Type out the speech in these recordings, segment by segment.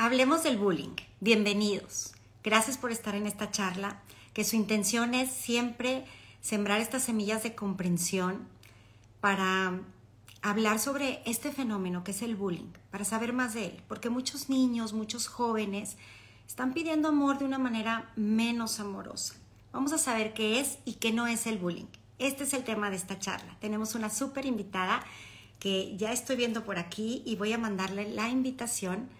Hablemos del bullying. Bienvenidos. Gracias por estar en esta charla, que su intención es siempre sembrar estas semillas de comprensión para hablar sobre este fenómeno que es el bullying, para saber más de él, porque muchos niños, muchos jóvenes están pidiendo amor de una manera menos amorosa. Vamos a saber qué es y qué no es el bullying. Este es el tema de esta charla. Tenemos una súper invitada que ya estoy viendo por aquí y voy a mandarle la invitación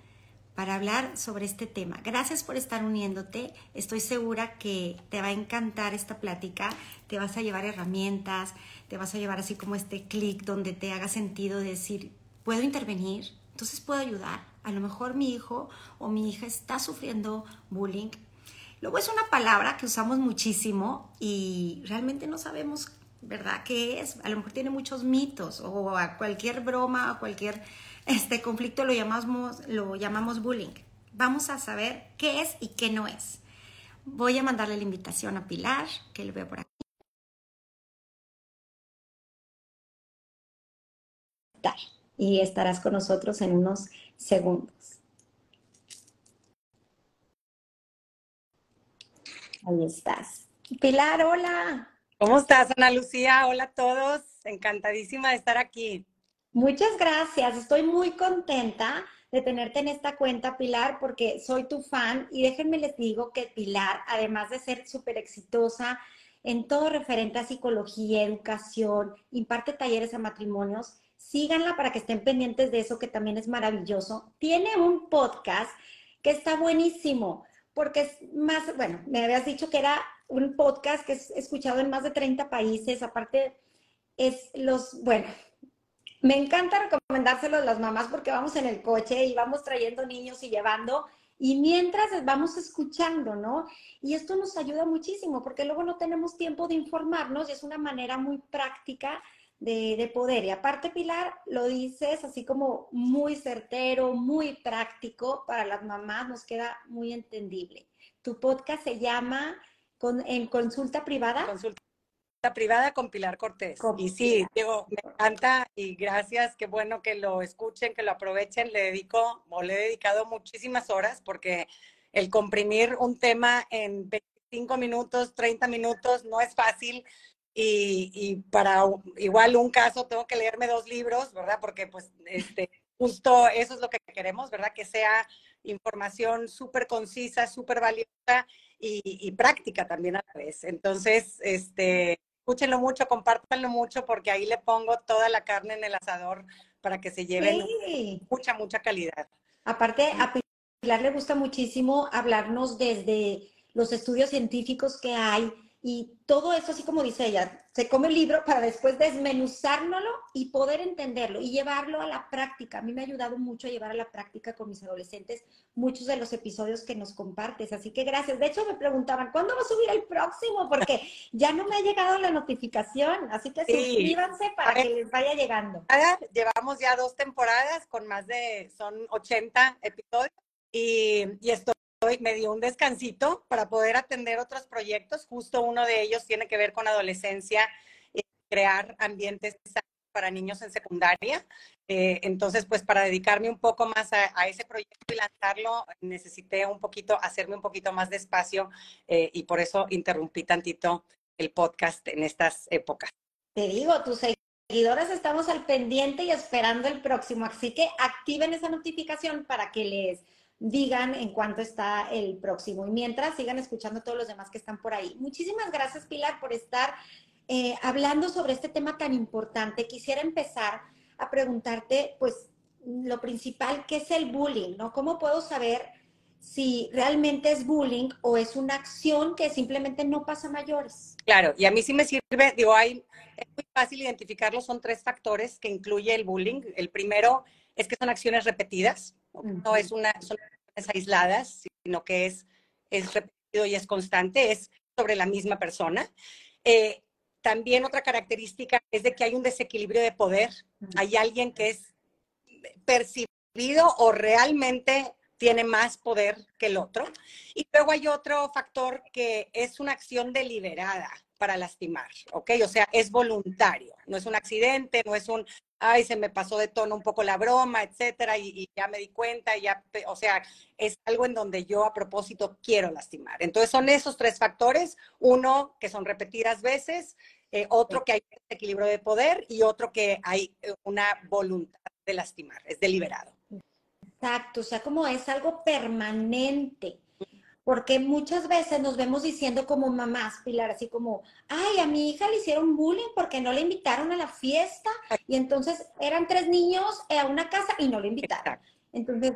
para hablar sobre este tema. Gracias por estar uniéndote. Estoy segura que te va a encantar esta plática. Te vas a llevar herramientas, te vas a llevar así como este clic donde te haga sentido decir, puedo intervenir, entonces puedo ayudar. A lo mejor mi hijo o mi hija está sufriendo bullying. Luego es una palabra que usamos muchísimo y realmente no sabemos, ¿verdad?, qué es. A lo mejor tiene muchos mitos o a cualquier broma o cualquier este conflicto lo llamamos, lo llamamos bullying. Vamos a saber qué es y qué no es. Voy a mandarle la invitación a Pilar, que lo veo por aquí. Y estarás con nosotros en unos segundos. Ahí estás. Pilar, hola. ¿Cómo estás, Ana Lucía? Hola a todos. Encantadísima de estar aquí. Muchas gracias. Estoy muy contenta de tenerte en esta cuenta, Pilar, porque soy tu fan y déjenme les digo que Pilar, además de ser súper exitosa en todo referente a psicología, educación, imparte talleres a matrimonios, síganla para que estén pendientes de eso que también es maravilloso. Tiene un podcast que está buenísimo, porque es más, bueno, me habías dicho que era un podcast que es escuchado en más de 30 países, aparte es los, bueno, me encanta recomendárselo a las mamás porque vamos en el coche y vamos trayendo niños y llevando y mientras vamos escuchando, ¿no? Y esto nos ayuda muchísimo porque luego no tenemos tiempo de informarnos y es una manera muy práctica de, de, poder. Y aparte, Pilar, lo dices así como muy certero, muy práctico para las mamás, nos queda muy entendible. Tu podcast se llama En Consulta Privada. Consulta privada con Pilar Cortés. y sí, digo, me encanta y gracias, qué bueno que lo escuchen, que lo aprovechen. Le dedico o le he dedicado muchísimas horas porque el comprimir un tema en 25 minutos, 30 minutos no es fácil. Y, y para igual un caso tengo que leerme dos libros, ¿verdad? Porque pues este, justo eso es lo que queremos, ¿verdad? Que sea información súper concisa, súper valiosa y, y, práctica también a la vez. Entonces, este, escúchenlo mucho, compártanlo mucho, porque ahí le pongo toda la carne en el asador para que se lleven mucha, mucha calidad. Aparte, a Pilar le gusta muchísimo hablarnos desde los estudios científicos que hay y todo eso, así como dice ella, se come el libro para después desmenuzárnoslo y poder entenderlo y llevarlo a la práctica. A mí me ha ayudado mucho a llevar a la práctica con mis adolescentes muchos de los episodios que nos compartes. Así que gracias. De hecho, me preguntaban, ¿cuándo va a subir el próximo? Porque ya no me ha llegado la notificación. Así que suscríbanse para que les vaya llegando. Llevamos ya dos temporadas con más de, son 80 episodios y, y estoy me dio un descansito para poder atender otros proyectos. Justo uno de ellos tiene que ver con adolescencia, y crear ambientes para niños en secundaria. Eh, entonces, pues para dedicarme un poco más a, ese proyecto y lanzarlo, necesité un poquito, hacerme un poquito más de espacio eh, y por eso interrumpí tantito el podcast en estas épocas. Te digo, tus seguidores estamos al pendiente y esperando el próximo, así que activen esa notificación para que les digan en cuánto está el próximo. Y mientras sigan escuchando todos los demás que están por ahí. Muchísimas gracias, Pilar, por estar eh, hablando sobre este tema tan importante. Quisiera empezar a preguntarte, pues, lo principal, ¿qué es el bullying? ¿No? ¿Cómo puedo saber si realmente es bullying o es una acción que simplemente no pasa mayores? Claro, y a mí sí me sirve, digo, hay, es muy fácil identificarlo, son tres factores que incluye el bullying. El primero es que son acciones repetidas, no es una, son aisladas, sino que es, es repetido y es constante, es sobre la misma persona. Eh, también otra característica es de que hay un desequilibrio de poder. Hay alguien que es percibido o realmente tiene más poder que el otro. Y luego hay otro factor que es una acción deliberada para lastimar, ¿ok? O sea, es voluntario, no es un accidente, no es un, ay, se me pasó de tono un poco la broma, etcétera, y, ya me di cuenta, ya, o sea, es algo en donde yo a propósito quiero lastimar. Entonces son esos tres factores, uno que son repetidas veces, eh, otro que hay equilibrio de poder y otro que hay eh, una voluntad de lastimar, es deliberado. Exacto, o sea, como es algo permanente porque muchas veces nos vemos diciendo como mamás, Pilar, así como, ay, a mi hija le hicieron bullying porque no le invitaron a la fiesta y entonces eran tres niños a una casa y no le invitaron. Entonces,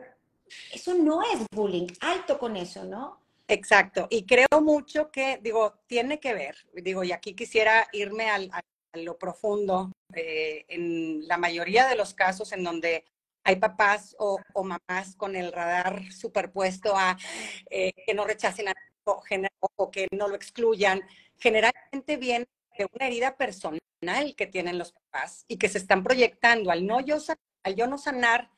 eso no es bullying, alto con eso, ¿no? Exacto, y creo mucho que, digo, tiene que ver, digo, y aquí quisiera irme al, a lo profundo, eh, en la mayoría de los casos en donde hay papás o, mamás con el radar superpuesto a eh, que no rechacen a o que no lo excluyan. Generalmente viene de una herida personal que tienen los papás y que se están proyectando al no yo, al yo no sanar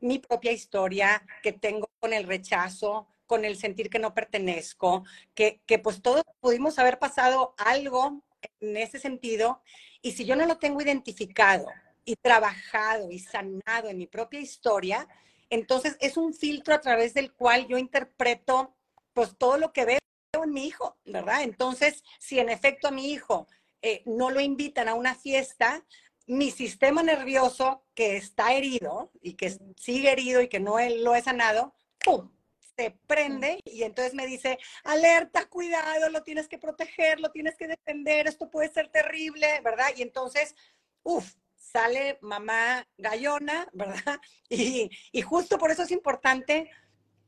mi propia historia que tengo con el rechazo, con el sentir que no pertenezco, que, que pues todos pudimos haber pasado algo en ese sentido y si yo no lo tengo identificado y trabajado y sanado en mi propia historia, entonces es un filtro a través del cual yo interpreto pues todo lo que veo en mi hijo, ¿verdad? Entonces, si en efecto a mi hijo eh, no lo invitan a una fiesta, mi sistema nervioso que está herido y que sigue herido y que no lo he sanado, ¡pum! se prende y entonces me dice, alerta, cuidado, lo tienes que proteger, lo tienes que defender, esto puede ser terrible, ¿verdad? Y entonces, uff, sale mamá gallona, ¿verdad? Y, y, justo por eso es importante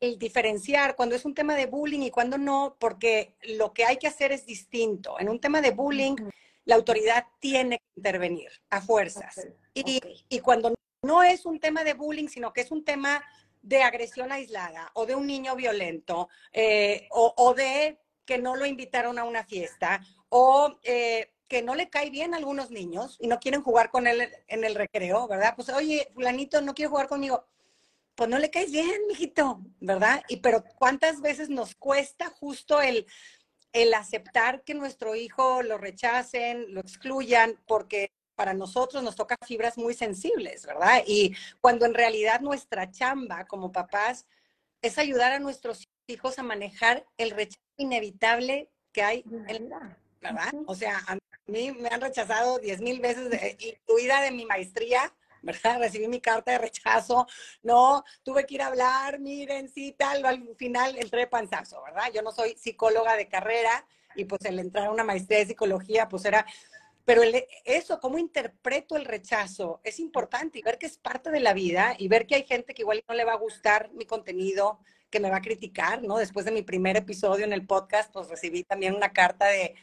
el diferenciar cuando es un tema de bullying y cuando no, porque lo que hay que hacer es distinto. En un tema de bullying, la autoridad tiene que intervenir a fuerzas. Y, y cuando no es un tema de bullying, sino que es un tema de agresión aislada o de un niño violento eh, o, o, de que no lo invitaron a una fiesta o eh, que no le cae bien a algunos niños y no quieren jugar con él en el recreo, ¿verdad? Pues, oye, fulanito no quiere jugar conmigo. Pues no le caes bien, mijito, ¿verdad? Y pero ¿cuántas veces nos cuesta justo el, el aceptar que nuestro hijo lo rechacen, lo excluyan, porque para nosotros nos toca fibras muy sensibles, ¿verdad? Y cuando en realidad nuestra chamba como papás es ayudar a nuestros hijos a manejar el rechazo inevitable que hay en la ¿verdad? O sea, a mí me han rechazado diez mil veces, incluida de mi maestría, ¿verdad? Recibí mi carta de rechazo, no, tuve que ir a hablar, miren, sí, tal, al final entré panzazo, ¿verdad? Yo no soy psicóloga de carrera y pues el entrar a una maestría de psicología, pues era, pero eso, cómo interpreto el rechazo, es importante y ver que es parte de la vida y ver que hay gente que igual no le va a gustar mi contenido, que me va a criticar, ¿no? Después de mi primer episodio en el podcast, pues recibí también una carta de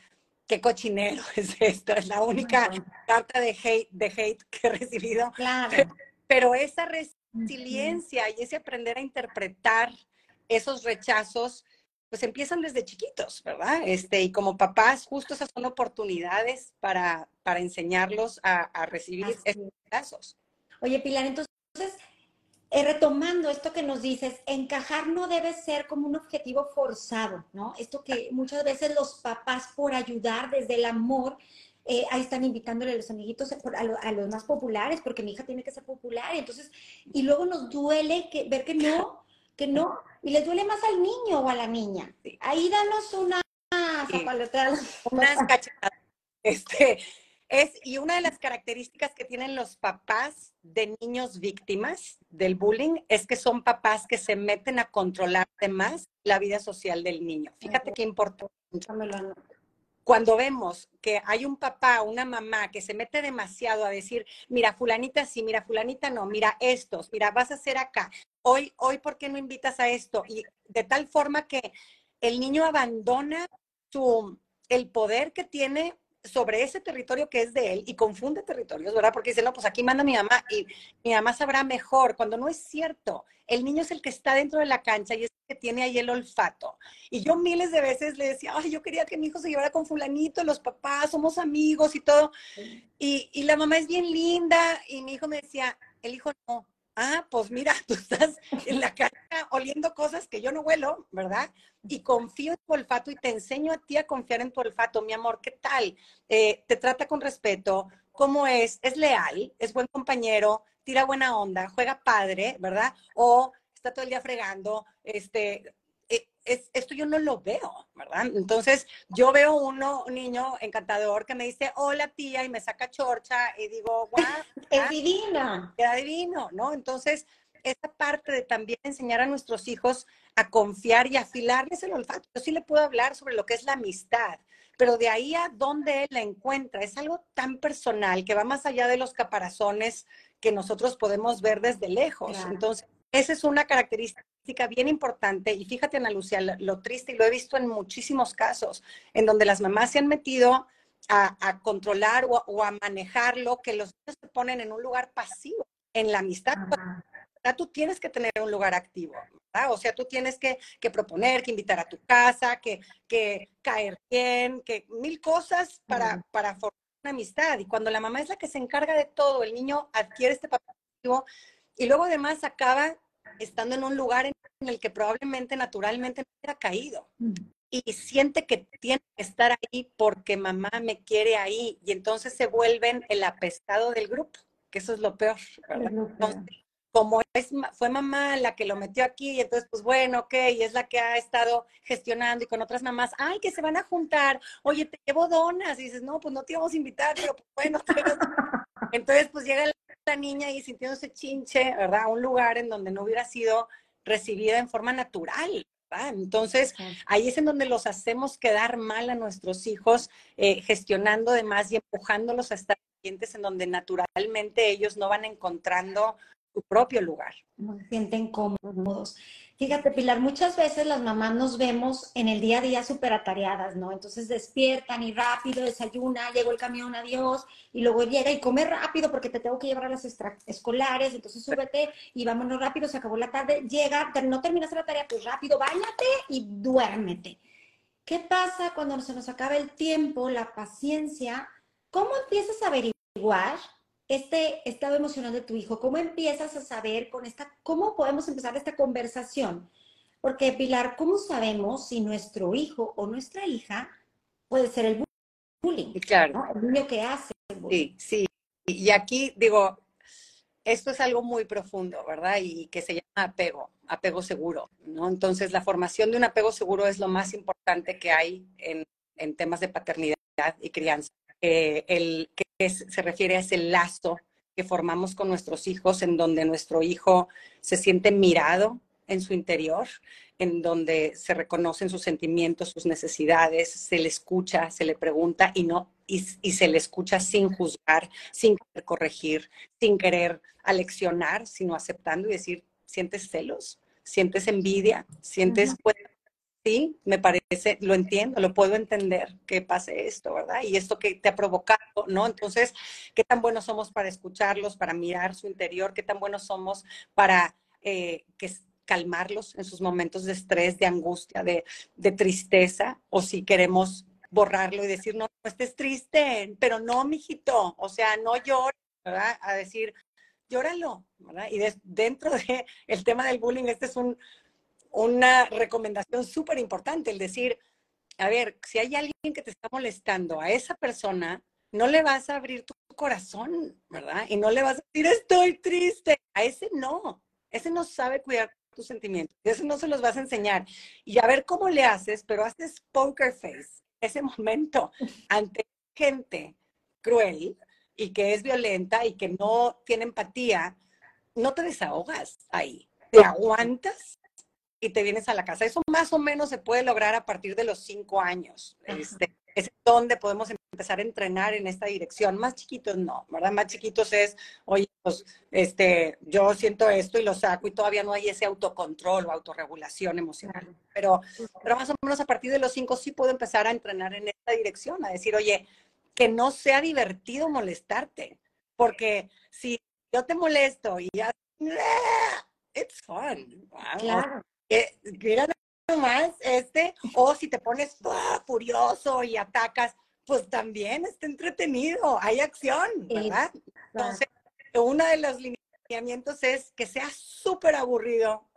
qué cochinero es esto, es la única carta de hate, de hate que he recibido. Claro. Pero esa resiliencia y ese aprender a interpretar esos rechazos, pues empiezan desde chiquitos, ¿verdad? Este, y como papás, justo esas son oportunidades para, para enseñarlos a, a recibir esos rechazos. Oye, Pilar, entonces eh, retomando esto que nos dices, encajar no debe ser como un objetivo forzado, ¿no? Esto que muchas veces los papás por ayudar desde el amor, eh, ahí están invitándole a los amiguitos a, los más populares, porque mi hija tiene que ser popular, y entonces, y luego nos duele que, ver que no, que no, y les duele más al niño o a la niña. Ahí danos una Unas cachetadas. Este, es, y una de las características que tienen los papás de niños víctimas del bullying es que son papás que se meten a controlar más la vida social del niño. Fíjate qué importante. Cuando vemos que hay un papá, una mamá que se mete demasiado a decir, mira, fulanita sí, mira, fulanita no, mira estos, mira, vas a hacer acá, hoy, hoy, ¿por qué no invitas a esto? Y de tal forma que el niño abandona su, el poder que tiene sobre ese territorio que es de él y confunde territorios, ¿verdad? Porque dice, no, pues aquí manda mi mamá y mi mamá sabrá mejor, cuando no es cierto. El niño es el que está dentro de la cancha y es el que tiene ahí el olfato. Y yo miles de veces le decía, ay, yo quería que mi hijo se llevara con fulanito, los papás, somos amigos y todo. Y, y la mamá es bien linda y mi hijo me decía, el hijo no, ah, pues mira, tú estás en la casa oliendo cosas que yo no huelo, ¿verdad? Y confío en tu olfato y te enseño a ti a confiar en tu olfato, mi amor, ¿qué tal? Eh, te trata con respeto, cómo es, es leal, es buen compañero, tira buena onda, juega padre, ¿verdad? O está todo el día fregando, este, es, esto yo no lo veo, ¿verdad? Entonces, yo veo uno, un niño encantador que me dice, hola tía, y me saca chorcha, y digo, guau. es divina. Queda divino, ¿no? Entonces, esa parte de también enseñar a nuestros hijos a confiar y afilarles el olfato. Yo sí le puedo hablar sobre lo que es la amistad, pero de ahí a dónde él la encuentra es algo tan personal que va más allá de los caparazones que nosotros podemos ver desde lejos. Entonces, esa es una característica bien importante. Y fíjate, Ana Lucía, lo, triste, y lo he visto en muchísimos casos, en donde las mamás se han metido a, controlar o, a manejarlo, que los niños se ponen en un lugar pasivo, en la amistad. Tú tienes que tener un lugar activo, ¿verdad? O sea, tú tienes que, proponer, que invitar a tu casa, que, que caer bien, que mil cosas para, para formar una amistad. Y cuando la mamá es la que se encarga de todo, el niño adquiere este papel activo y luego además acaba estando en un lugar en el que probablemente naturalmente no hubiera caído. Y siente que tiene que estar ahí porque mamá me quiere ahí. Y entonces se vuelven el apestado del grupo, que eso es lo peor. Entonces, como es, fue mamá la que lo metió aquí, y entonces, pues bueno, ok, y es la que ha estado gestionando y con otras mamás, ay, que se van a juntar, oye, te llevo donas, y dices, no, pues no te íbamos a invitar, pero pues, bueno, entonces, pues llega la niña ahí sintiéndose chinche, ¿verdad? A un lugar en donde no hubiera sido recibida en forma natural. ¿verdad? Entonces, ahí es en donde los hacemos quedar mal a nuestros hijos, eh, gestionando además y empujándolos a estar clientes en donde naturalmente ellos no van encontrando su propio lugar. No se sienten cómodos. Fíjate, Pilar, muchas veces las mamás nos vemos en el día a día súper atareadas, ¿no? Entonces despiertan y rápido desayuna, llegó el camión, adiós, y luego llega y come rápido porque te tengo que llevar a las escolares, entonces súbete y vámonos rápido, se acabó la tarde, llega, no terminaste la tarea, pues rápido, bañate y duérmete. ¿Qué pasa cuando se nos acaba el tiempo, la paciencia? ¿Cómo empiezas a averiguar este estado emocional de tu hijo? ¿Cómo empiezas a saber con esta, cómo podemos empezar esta conversación? Porque Pilar, ¿cómo sabemos si nuestro hijo o nuestra hija puede ser el bullying? Claro. El niño que hace. El bullying. Sí, sí. Y aquí digo, esto es algo muy profundo, ¿verdad? Y que se llama apego, apego seguro, ¿no? Entonces, la formación de un apego seguro es lo más importante que hay en, en temas de paternidad y crianza. Eh, el que se refiere a ese lazo que formamos con nuestros hijos, en donde nuestro hijo se siente mirado en su interior, en donde se reconocen sus sentimientos, sus necesidades, se le escucha, se le pregunta y no y, se le escucha sin juzgar, sin querer corregir, sin querer aleccionar, sino aceptando y decir, ¿sientes celos? ¿Sientes envidia? ¿Sientes sí, me parece, lo entiendo, lo puedo entender que pase esto, ¿verdad? Y esto que te ha provocado, ¿no? Entonces, ¿qué tan buenos somos para escucharlos, para mirar su interior? ¿Qué tan buenos somos para eh, que, calmarlos en sus momentos de estrés, de angustia, de, de tristeza? O si queremos borrarlo y decir, no, no estés triste, pero no, mijito, o sea, no llores, ¿verdad? A decir, llóralo, ¿verdad? Y dentro del el tema del bullying, este es un, una recomendación súper importante, el decir, a ver, si hay alguien que te está molestando a esa persona, no le vas a abrir tu corazón, ¿verdad? Y no le vas a decir, estoy triste. A ese no, ese no sabe cuidar tus sentimientos, ese no se los vas a enseñar. Y a ver cómo le haces, pero haces poker face ese momento ante gente cruel y que es violenta y que no tiene empatía, no te desahogas ahí. Te aguantas y te vienes a la casa. Eso más o menos se puede lograr a partir de los cinco años. Este, es donde podemos empezar a entrenar en esta dirección. Más chiquitos no, ¿verdad? Más chiquitos es, oye, pues, este, yo siento esto y lo saco y todavía no hay ese autocontrol o autorregulación emocional. Pero, pero más o menos a partir de los cinco sí puedo empezar a entrenar en esta dirección, a decir, oye, que no sea divertido molestarte, porque si yo te molesto y ya, it's fun. Claro que, mira más este, o si te pones furioso y atacas, pues también está entretenido, hay acción, ¿verdad? Entonces, uno de los lineamientos es que sea súper aburrido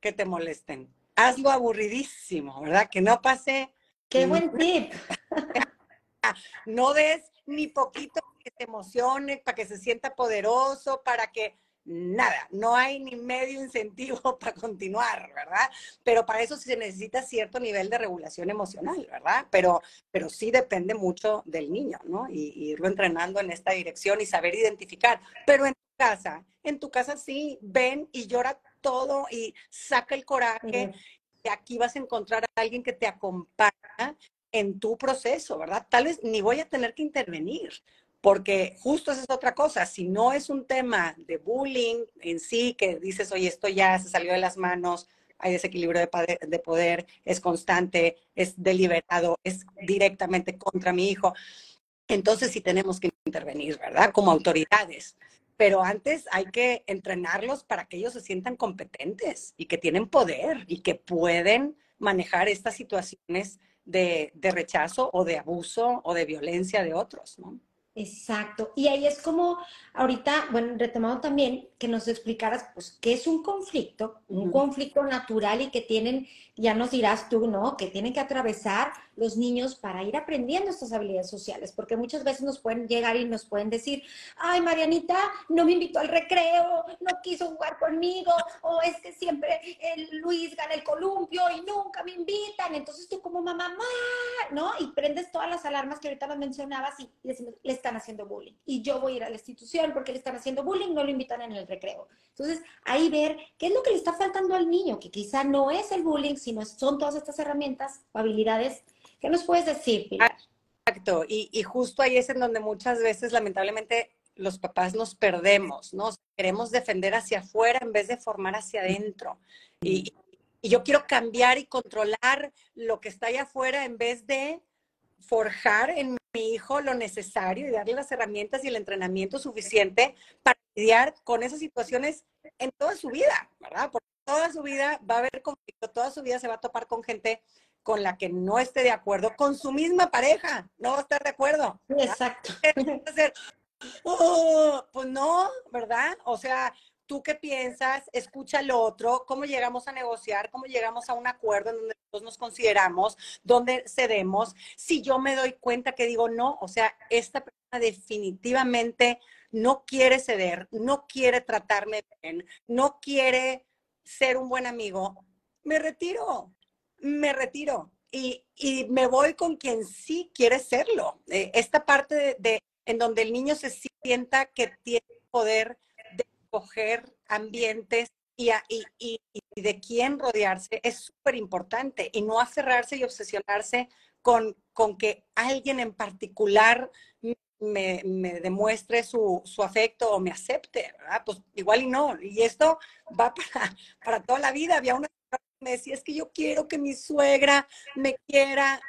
que te molesten. Hazlo aburridísimo, ¿verdad? Que no pase. Qué buen tip. no des ni poquito que se emocione, para que se sienta poderoso, para que nada, no hay ni medio incentivo para continuar, ¿verdad? Pero para eso sí se necesita cierto nivel de regulación emocional, ¿verdad? Pero, pero sí depende mucho del niño, ¿no? Y, irlo entrenando en esta dirección y saber identificar. Pero en tu casa, en tu casa sí, ven y llora todo y saca el coraje. Y aquí vas a encontrar a alguien que te acompaña en tu proceso, ¿verdad? Tal vez ni voy a tener que intervenir, porque justo esa es otra cosa, si no es un tema de bullying en sí, que dices, oye, esto ya se salió de las manos, hay desequilibrio de, de poder, es constante, es deliberado, es directamente contra mi hijo, entonces sí tenemos que intervenir, ¿verdad? Como autoridades. Pero antes hay que entrenarlos para que ellos se sientan competentes y que tienen poder y que pueden manejar estas situaciones de, de rechazo o de abuso o de violencia de otros, ¿no? Exacto. Y ahí es como, ahorita, bueno, retomado también, que nos explicaras, pues, qué es un conflicto, un conflicto natural y que tienen, ya nos dirás tú, ¿no? Que tienen que atravesar los niños para ir aprendiendo estas habilidades sociales, porque muchas veces nos pueden llegar y nos pueden decir, ay, Marianita, no me invitó al recreo, no quiso jugar conmigo, o es que siempre el Luis gana el columpio y nunca me invitan, entonces tú como mamá, ¿no? Y prendes todas las alarmas que ahorita las mencionabas y, le están haciendo bullying, y yo voy a ir a la institución porque le están haciendo bullying, no lo invitan en el recreo. Entonces, ahí ver qué es lo que le está faltando al niño, que quizá no es el bullying, sino son todas estas herramientas, habilidades ¿Qué nos puedes decir? Exacto, y, justo ahí es en donde muchas veces, lamentablemente, los papás nos perdemos, ¿no? Queremos defender hacia afuera en vez de formar hacia adentro. Y, y yo quiero cambiar y controlar lo que está allá afuera en vez de forjar en mi hijo lo necesario y darle las herramientas y el entrenamiento suficiente para lidiar con esas situaciones en toda su vida, ¿verdad? Porque toda su vida va a haber conflicto, toda su vida se va a topar con gente con la que no esté de acuerdo, con su misma pareja, no va a estar de acuerdo. Exacto. Oh, pues no, ¿verdad? O sea, ¿tú qué piensas? Escucha al otro, cómo llegamos a negociar, cómo llegamos a un acuerdo en donde todos nos consideramos, donde cedemos. Si yo me doy cuenta que digo no, o sea, esta persona definitivamente no quiere ceder, no quiere tratarme bien, no quiere ser un buen amigo, me retiro, me retiro y, me voy con quien sí quiere serlo. Eh, esta parte de, en donde el niño se sienta que tiene poder de escoger ambientes y, y, de quién rodearse es súper importante y no aferrarse y obsesionarse con, con que alguien en particular me, demuestre su, afecto o me acepte, Pues igual y no. Y esto va para, para toda la vida. Había una me decía, es que yo quiero que mi suegra me quiera.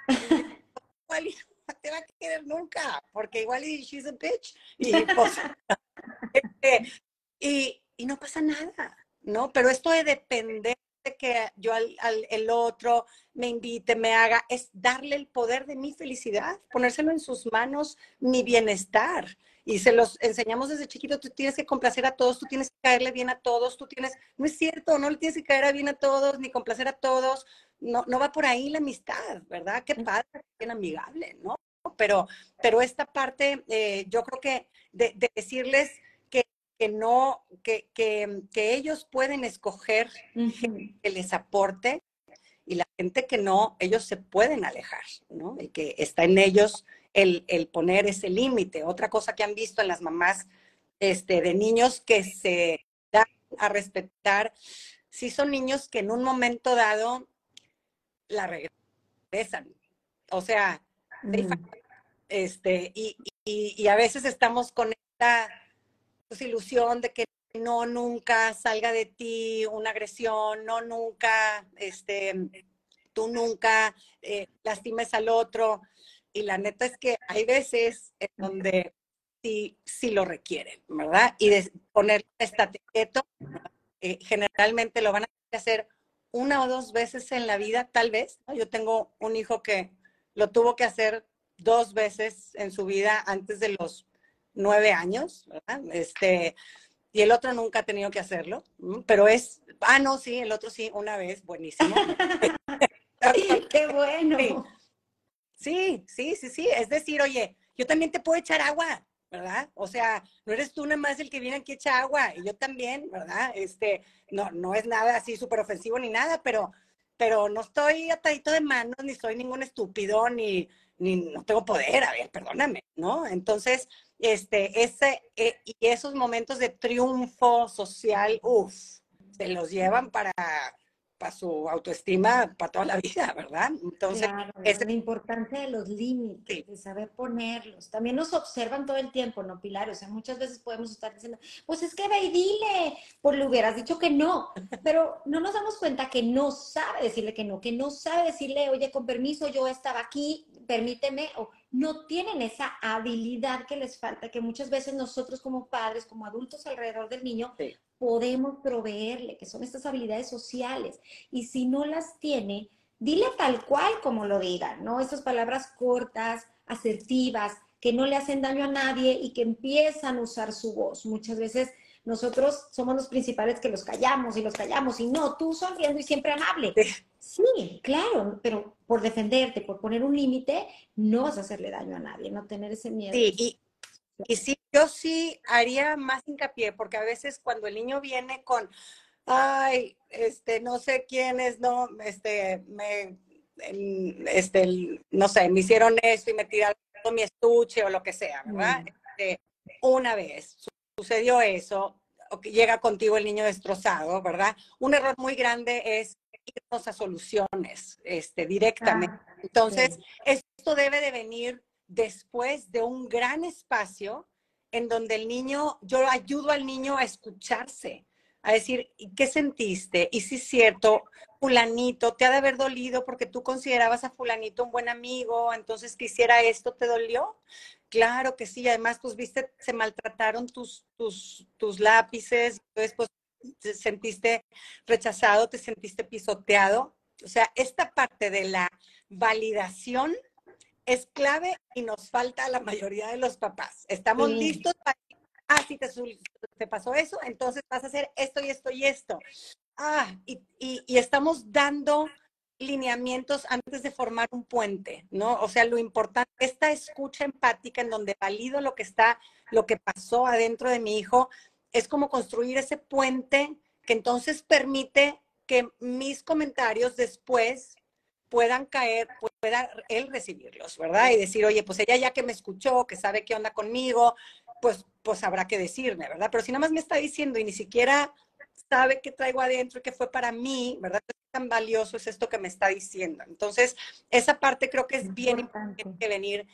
igual no te va a querer nunca, porque igual she's a bitch. Y, pues, este, y, y, no pasa nada, ¿no? Pero esto de depender de que yo al, al, el otro me invite, me haga, es darle el poder de mi felicidad, ponérselo en sus manos, mi bienestar y se los enseñamos desde chiquito, tú tienes que complacer a todos, tú tienes que caerle bien a todos, tú tienes, no es cierto, no le tienes que caer bien a todos, ni complacer a todos, no, no va por ahí la amistad, ¿verdad? Qué padre, bien amigable, ¿no? Pero, pero esta parte, eh, yo creo que de, decirles que, que no, que, que, que, ellos pueden escoger que les aporte y la gente que no, ellos se pueden alejar, ¿no? Y que está en ellos el, poner ese límite. Otra cosa que han visto en las mamás este, de niños que se dan a respetar, si son niños que en un momento dado la regresan. O sea, mm. este, y, y, a veces estamos con esta pues, ilusión de que no nunca salga de ti una agresión, no nunca, este, tú nunca eh, lastimes al otro y la neta es que hay veces en donde sí, sí lo requieren, ¿verdad? Y de poner estate quieto, eh, generalmente lo van a hacer una o dos veces en la vida, tal vez. Yo tengo un hijo que lo tuvo que hacer dos veces en su vida antes de los nueve años, ¿verdad? Este, y el otro nunca ha tenido que hacerlo, pero es, ah, no, sí, el otro sí, una vez, buenísimo. Qué bueno. Sí, sí, sí, sí. Es decir, oye, yo también te puedo echar agua. ¿verdad? O sea, no eres tú nada más el que viene aquí a echar agua, y yo también, ¿verdad? Este, no, no es nada así súper ofensivo ni nada, pero, pero no estoy atadito de manos, ni soy ningún estúpido, ni, ni no tengo poder, a ver, perdóname, ¿no? Entonces, este, ese, eh, y esos momentos de triunfo social, uff, se los llevan para para su autoestima para toda la vida, ¿verdad? Entonces, es la importancia de los límites, de saber ponerlos. También nos observan todo el tiempo, ¿no, Pilar? O sea, muchas veces podemos estar diciendo, pues es que ve y dile, pues le hubieras dicho que no, pero no nos damos cuenta que no sabe decirle que no, que no sabe decirle, oye, con permiso, yo estaba aquí, permíteme, o no tienen esa habilidad que les falta, que muchas veces nosotros como padres, como adultos alrededor del niño, podemos proveerle, que son estas habilidades sociales. Y si no las tiene, dile tal cual como lo diga, ¿no? Estas palabras cortas, asertivas, que no le hacen daño a nadie y que empiezan a usar su voz. Muchas veces nosotros somos los principales que los callamos y los callamos y no, tú sonriendo y siempre amable. Sí, claro, pero por defenderte, por poner un límite, no vas a hacerle daño a nadie, no tener ese miedo. Sí, y, y sí, yo sí haría más hincapié, porque a veces cuando el niño viene con, ay, este, no sé quiénes, no, este, me, este, no sé, me hicieron esto y me tiraron mi estuche o lo que sea, ¿verdad? Mm. Este, una vez sucedió eso, o que llega contigo el niño destrozado, ¿verdad? Un error muy grande es irnos a soluciones, este, directamente. Ah, Entonces, esto debe de venir después de un gran espacio en donde el niño, yo ayudo al niño a escucharse, a decir, ¿qué sentiste? Y si es cierto, fulanito, te ha de haber dolido porque tú considerabas a fulanito un buen amigo, entonces quisiera esto, ¿te dolió? Claro que sí, además, pues viste, se maltrataron tus, tus, tus lápices, entonces pues te sentiste rechazado, te sentiste pisoteado. O sea, esta parte de la validación es clave y nos falta a la mayoría de los papás. Estamos listos para, ah, si te, te, pasó eso, entonces vas a hacer esto y esto y esto. Ah, y, y, estamos dando lineamientos antes de formar un puente, ¿no? O sea, lo importante, esta escucha empática en donde valido lo que está, lo que pasó adentro de mi hijo, es como construir ese puente que entonces permite que mis comentarios después puedan caer, pueda él recibirlos, ¿verdad? Y decir, oye, pues ella ya que me escuchó, que sabe qué onda conmigo, pues, pues habrá que decirme, ¿verdad? Pero si nada más me está diciendo y ni siquiera sabe qué traigo adentro y qué fue para mí, ¿verdad? ¿Qué tan valioso es esto que me está diciendo? Entonces, esa parte creo que es bien importante que venir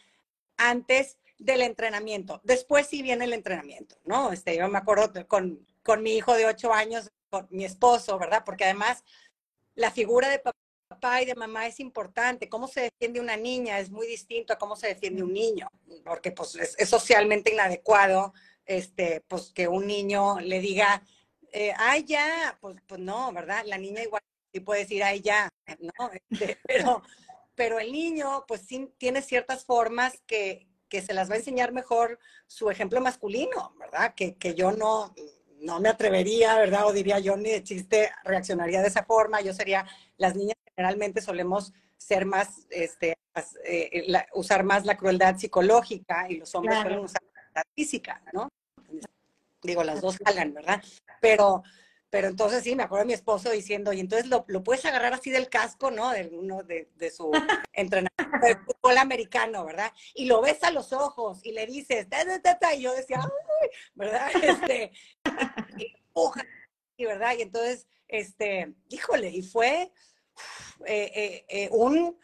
antes del entrenamiento. Después sí viene el entrenamiento, ¿no? Este, yo me acuerdo con, con mi hijo de ocho años, con mi esposo, ¿verdad? Porque además la figura de papá papá y de mamá es importante. Cómo se defiende una niña es muy distinto a cómo se defiende un niño, porque pues es, socialmente inadecuado este, pues que un niño le diga, eh, ay ya, pues, pues no, ¿verdad? La niña igual sí puede decir, ay ya, ¿no? Este, pero, pero el niño pues sí tiene ciertas formas que, que se las va a enseñar mejor su ejemplo masculino, ¿verdad? Que, que yo no, no me atrevería, ¿verdad? O diría yo ni de chiste reaccionaría de esa forma. Yo sería, las niñas generalmente solemos ser más, este, eh, usar más la crueldad psicológica y los hombres suelen usar la crueldad física, ¿no? Digo, las dos jalan, ¿verdad? Pero, pero entonces sí, me acuerdo de mi esposo diciendo, y entonces lo, lo puedes agarrar así del casco, ¿no? De uno de, de su entrenamiento de fútbol americano, ¿verdad? Y lo ves a los ojos y le dices, ta, y yo decía, ¡ay! ¿verdad? Este, y, ¿verdad? Y entonces, este, híjole, y fue eh, eh, eh, un,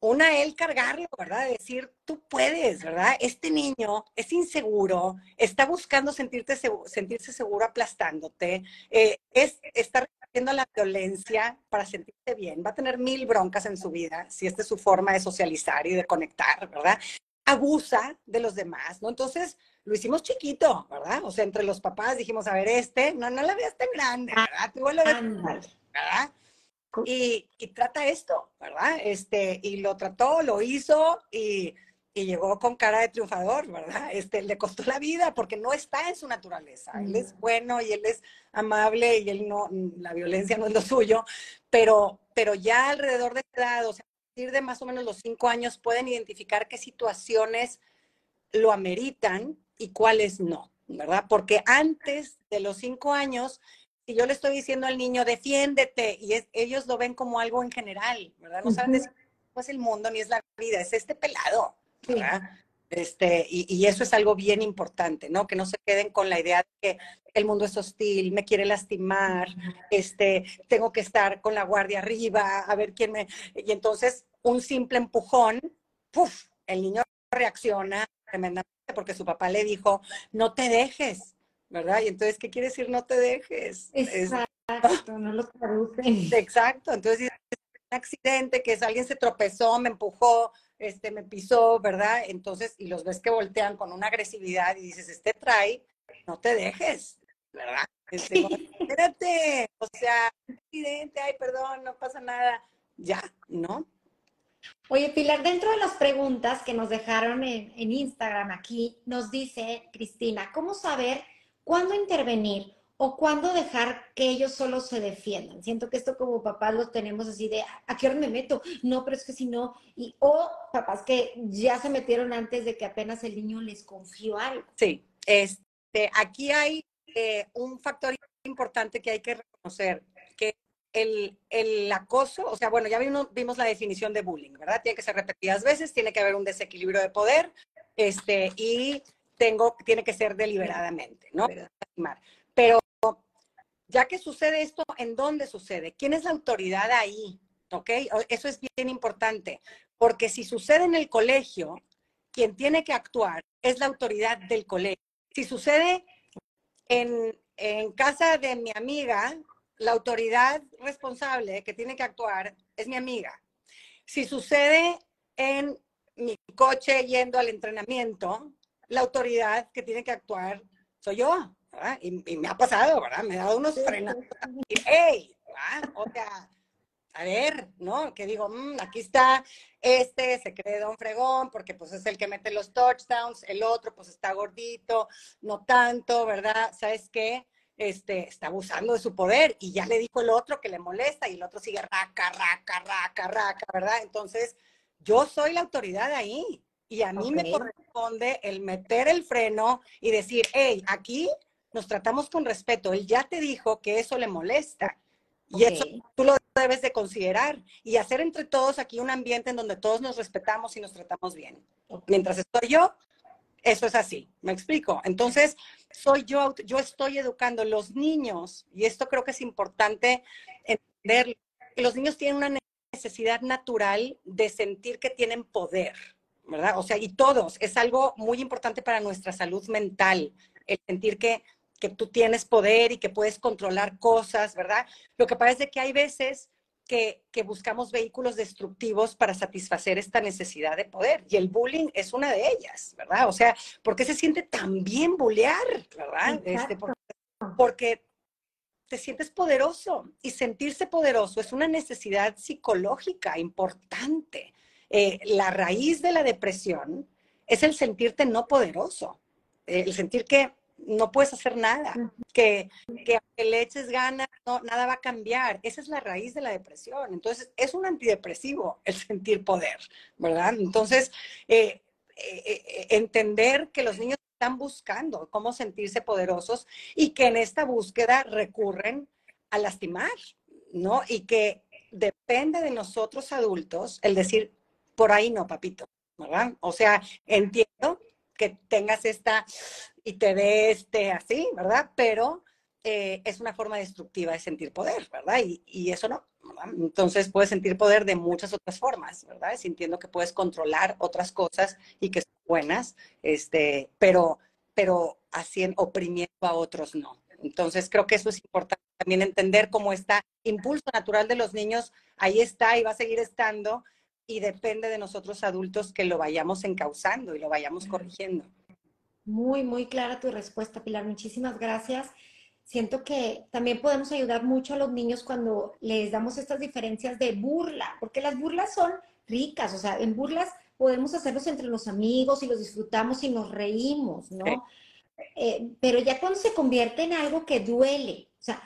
una él cargarlo, ¿verdad? Decir, tú puedes, ¿verdad? Este niño es inseguro, está buscando sentirte sentirse seguro aplastándote, es, está resistiendo la violencia para sentirse bien, va a tener mil broncas en su vida, si esta es su forma de socializar y de conectar, ¿verdad? Abusa de los demás, ¿no? Entonces, lo hicimos chiquito, ¿verdad? O sea, entre los papás dijimos, a ver, este, no, no la veas tan grande, ¿verdad? Tú lo ves, ¿verdad? Y, trata esto, ¿verdad? Este, y lo trató, lo hizo y, y, llegó con cara de triunfador, ¿verdad? Este, le costó la vida porque no está en su naturaleza. Él es mm. bueno y él es amable y él no, la violencia no es lo suyo, pero, pero ya alrededor de esa edad, o sea, a partir de más o menos los cinco años, pueden identificar qué situaciones lo ameritan y cuáles no, ¿verdad? Porque antes de los cinco años, si yo le estoy diciendo al niño, defiéndete, y ellos lo ven como algo en general, ¿verdad? No saben decir, no es el mundo ni es la vida, es este pelado, ¿verdad? Este, y, eso es algo bien importante, ¿no? Que no se queden con la idea de que el mundo es hostil, me quiere lastimar, este, tengo que estar con la guardia arriba, a ver quién me... Y entonces un simple empujón, ¡puf! El niño reacciona tremendamente porque su papá le dijo, no te dejes, ¿verdad? Y entonces, ¿qué quiere decir no te dejes? Exacto, no lo traducen. Exacto, entonces es un accidente, que es alguien se tropezó, me empujó, este, me pisó, ¿verdad? Entonces, y los ves que voltean con una agresividad y dices, este trae, no te dejes, ¿verdad? Este, espérate, o sea, accidente, ay, perdón, no pasa nada, ya, ¿no? Oye, Pilar, dentro de las preguntas que nos dejaron en, en Instagram aquí, nos dice Cristina, ¿cómo saber cuándo intervenir o cuándo dejar que ellos solo se defiendan. Siento que esto como papás lo tenemos así de, ¿a qué hora me meto? No, pero es que si no, y, o papás que ya se metieron antes de que apenas el niño les confió algo. Sí, este, aquí hay eh, un factor importante que hay que reconocer, que el, el, acoso, o sea, bueno, ya vimos, vimos la definición de bullying, ¿verdad? Tiene que ser repetidas veces, tiene que haber un desequilibrio de poder, este, y tengo, tiene que ser deliberadamente, ¿no? Pero ya que sucede esto, ¿en dónde sucede? ¿Quién es la autoridad ahí? ¿Ok? Eso es bien importante, porque si sucede en el colegio, quien tiene que actuar es la autoridad del colegio. Si sucede en, en casa de mi amiga, la autoridad responsable que tiene que actuar es mi amiga. Si sucede en mi coche yendo al entrenamiento, la autoridad que tiene que actuar soy yo. Y, me ha pasado, ¿verdad? Me ha dado unos frenos. Y, ¡Ey! O sea, a ver, ¿no? Que digo, mm, aquí está este, se cree Don Fregón, porque pues es el que mete los touchdowns, el otro pues está gordito, no tanto, ¿verdad? ¿Sabes qué? Este, está abusando de su poder y ya le dijo el otro que le molesta y el otro sigue raca, raca, raca, raca, ¿verdad? Entonces, yo soy la autoridad ahí y a mí me corresponde el meter el freno y decir, hey, aquí nos tratamos con respeto. Él ya te dijo que eso le molesta. Y eso tú lo debes de considerar y hacer entre todos aquí un ambiente en donde todos nos respetamos y nos tratamos bien. Mientras estoy yo, eso es así, me explico. Entonces, soy yo, yo estoy educando los niños y esto creo que es importante entender que los niños tienen una necesidad natural de sentir que tienen poder, ¿verdad? O sea, y todos, es algo muy importante para nuestra salud mental, el sentir que que tú tienes poder y que puedes controlar cosas, ¿verdad? Lo que pasa es que hay veces que, buscamos vehículos destructivos para satisfacer esta necesidad de poder y el bullying es una de ellas, ¿verdad? O sea, ¿por qué se siente tan bien bullear, ¿verdad? Este, porque, te sientes poderoso y sentirse poderoso es una necesidad psicológica importante. Eh, la raíz de la depresión es el sentirte no poderoso, el sentir que no puedes hacer nada, que, que le eches ganas, no, nada va a cambiar. Esa es la raíz de la depresión. Entonces, es un antidepresivo el sentir poder, ¿verdad? Entonces, eh, eh, entender que los niños están buscando cómo sentirse poderosos y que en esta búsqueda recurren a lastimar, ¿no? Y que depende de nosotros adultos el decir, por ahí no, papito, ¿verdad? O sea, entiendo que tengas esta y te dé este así, ¿verdad? Pero eh, es una forma destructiva de sentir poder, ¿verdad? Y, eso no. Entonces puedes sentir poder de muchas otras formas, ¿verdad? Sintiendo que puedes controlar otras cosas y que son buenas, este, pero, pero así oprimiendo a otros no. Entonces creo que eso es importante también entender cómo está impulso natural de los niños, ahí está y va a seguir estando, y depende de nosotros adultos que lo vayamos encauzando y lo vayamos corrigiendo. Muy, muy clara tu respuesta, Pilar. Muchísimas gracias. Siento que también podemos ayudar mucho a los niños cuando les damos estas diferencias de burla, porque las burlas son ricas, o sea, en burlas podemos hacerlos entre los amigos y los disfrutamos y nos reímos, ¿no? Eh, pero ya cuando se convierte en algo que duele, o sea,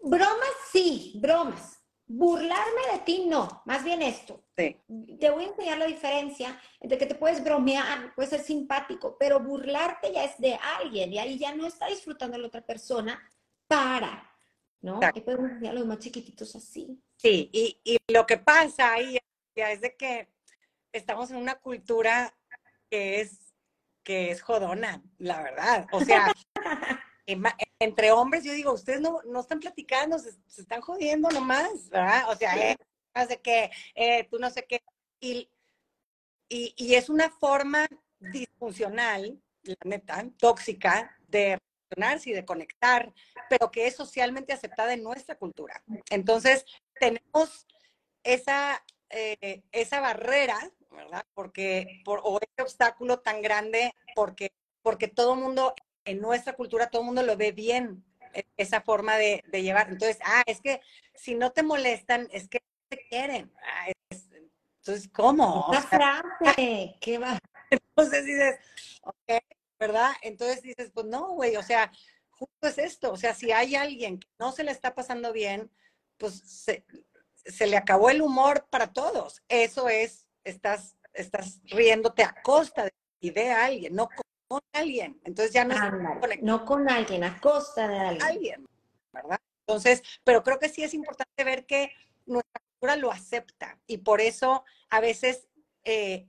bromas sí, bromas, Burlarme de ti, no, más bien esto. Te voy a enseñar la diferencia entre que te puedes bromear, puedes ser simpático, pero burlarte ya es de alguien y ahí ya no está disfrutando la otra persona para, ¿no? Que podemos enseñar a los más chiquititos así. Sí, y, y lo que pasa ahí es de que estamos en una cultura que es, que es jodona, la verdad. O sea, entre hombres, yo digo, ustedes no, no están platicando, se, están jodiendo nomás, ¿verdad? O sea, eh, no sé qué, eh, tú no sé qué. Y, y, es una forma disfuncional, la neta, tóxica, de relacionarse y de conectar, pero que es socialmente aceptada en nuestra cultura. Entonces, tenemos esa, eh, esa barrera, ¿verdad? Porque, por, o ese obstáculo tan grande, porque, porque todo el mundo en nuestra cultura todo el mundo lo ve bien, e, esa forma de, llevar. Entonces, ah, es que si no te molestan, es que te quieren. Ah, entonces, ¿cómo? Esa frase, ¿qué va? Entonces dices, ok, ¿verdad? Entonces dices, pues no, güey, o sea, justo es esto, o sea, si hay alguien que no se le está pasando bien, pues se, le acabó el humor para todos. Eso es, estás, estás riéndote a costa de, y de alguien, no con alguien. Entonces ya no es No con alguien, a costa de alguien. Alguien, ¿verdad? Entonces, pero creo que sí es importante ver que nuestra cultura lo acepta y por eso a veces eh,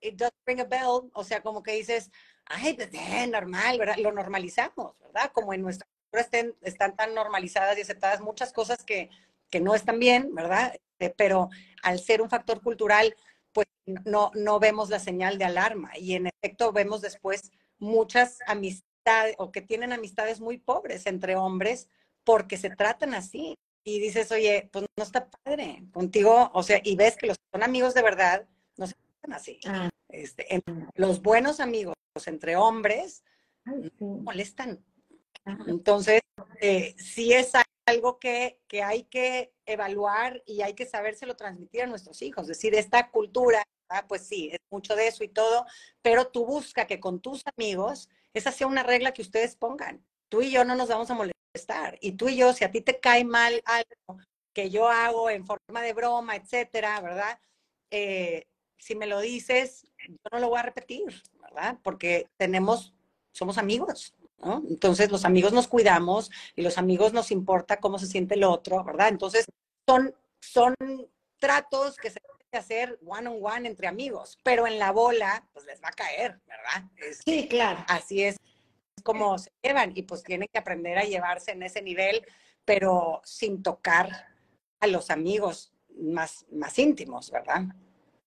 it does ring a bell, o sea, como que dices, ay, pues eh, normal, ¿verdad? Lo normalizamos, ¿verdad? Como en nuestra cultura estén, están tan normalizadas y aceptadas muchas cosas que, que no están bien, ¿verdad? Eh, pero al ser un factor cultural, no, no vemos la señal de alarma. Y en efecto vemos después muchas amistades o que tienen amistades muy pobres entre hombres porque se tratan así. Y dices, oye, pues no está padre contigo, o sea, y ves que los que son amigos de verdad no se tratan así. Ah. Este, los buenos amigos entre hombres molestan. Entonces, eh, sí es algo que, que, hay que evaluar y hay que sabérselo transmitir a nuestros hijos. Es decir, esta cultura, pues sí, es mucho de eso y todo, pero tú busca que con tus amigos esa sea una regla que ustedes pongan. Tú y yo no nos vamos a molestar. Y tú y yo, si a ti te cae mal algo que yo hago en forma de broma, etcétera, ¿verdad? Eh, si me lo dices, yo no lo voy a repetir, ¿verdad? Porque tenemos, somos amigos. Entonces los amigos nos cuidamos y los amigos nos importa cómo se siente el otro, ¿verdad? Entonces son, son tratos que se hacer one on one entre amigos, pero en la bola pues les va a caer, ¿verdad? sí, claro. Así es como se llevan y pues tienen que aprender a llevarse en ese nivel, pero sin tocar a los amigos más, más íntimos, ¿verdad?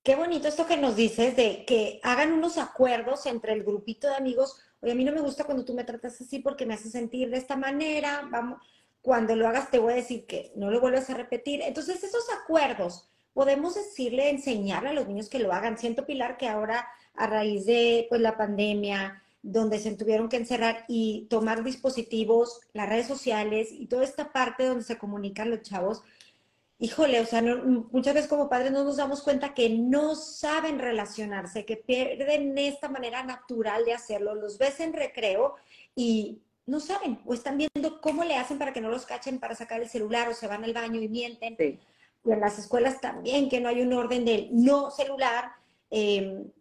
Qué bonito esto que nos dices de que hagan unos acuerdos entre el grupito de amigos oye, a mí no me gusta cuando tú me tratas así porque me haces sentir de esta manera, vamos, cuando lo hagas te voy a decir que no lo vuelvas a repetir. Entonces, esos acuerdos, podemos decirle, enseñarle a los niños que lo hagan. Siento, Pilar, que ahora a raíz de pues, la pandemia, donde se tuvieron que encerrar y tomar dispositivos, las redes sociales y toda esta parte donde se comunican los chavos, híjole, o sea, muchas veces como padres no nos damos cuenta que no saben relacionarse, que pierden esta manera natural de hacerlo. Los ves en recreo y no saben o están viendo cómo le hacen para que no los cachen para sacar el celular o se van al baño y mienten. Y en las escuelas también, que no hay un orden del no celular, em,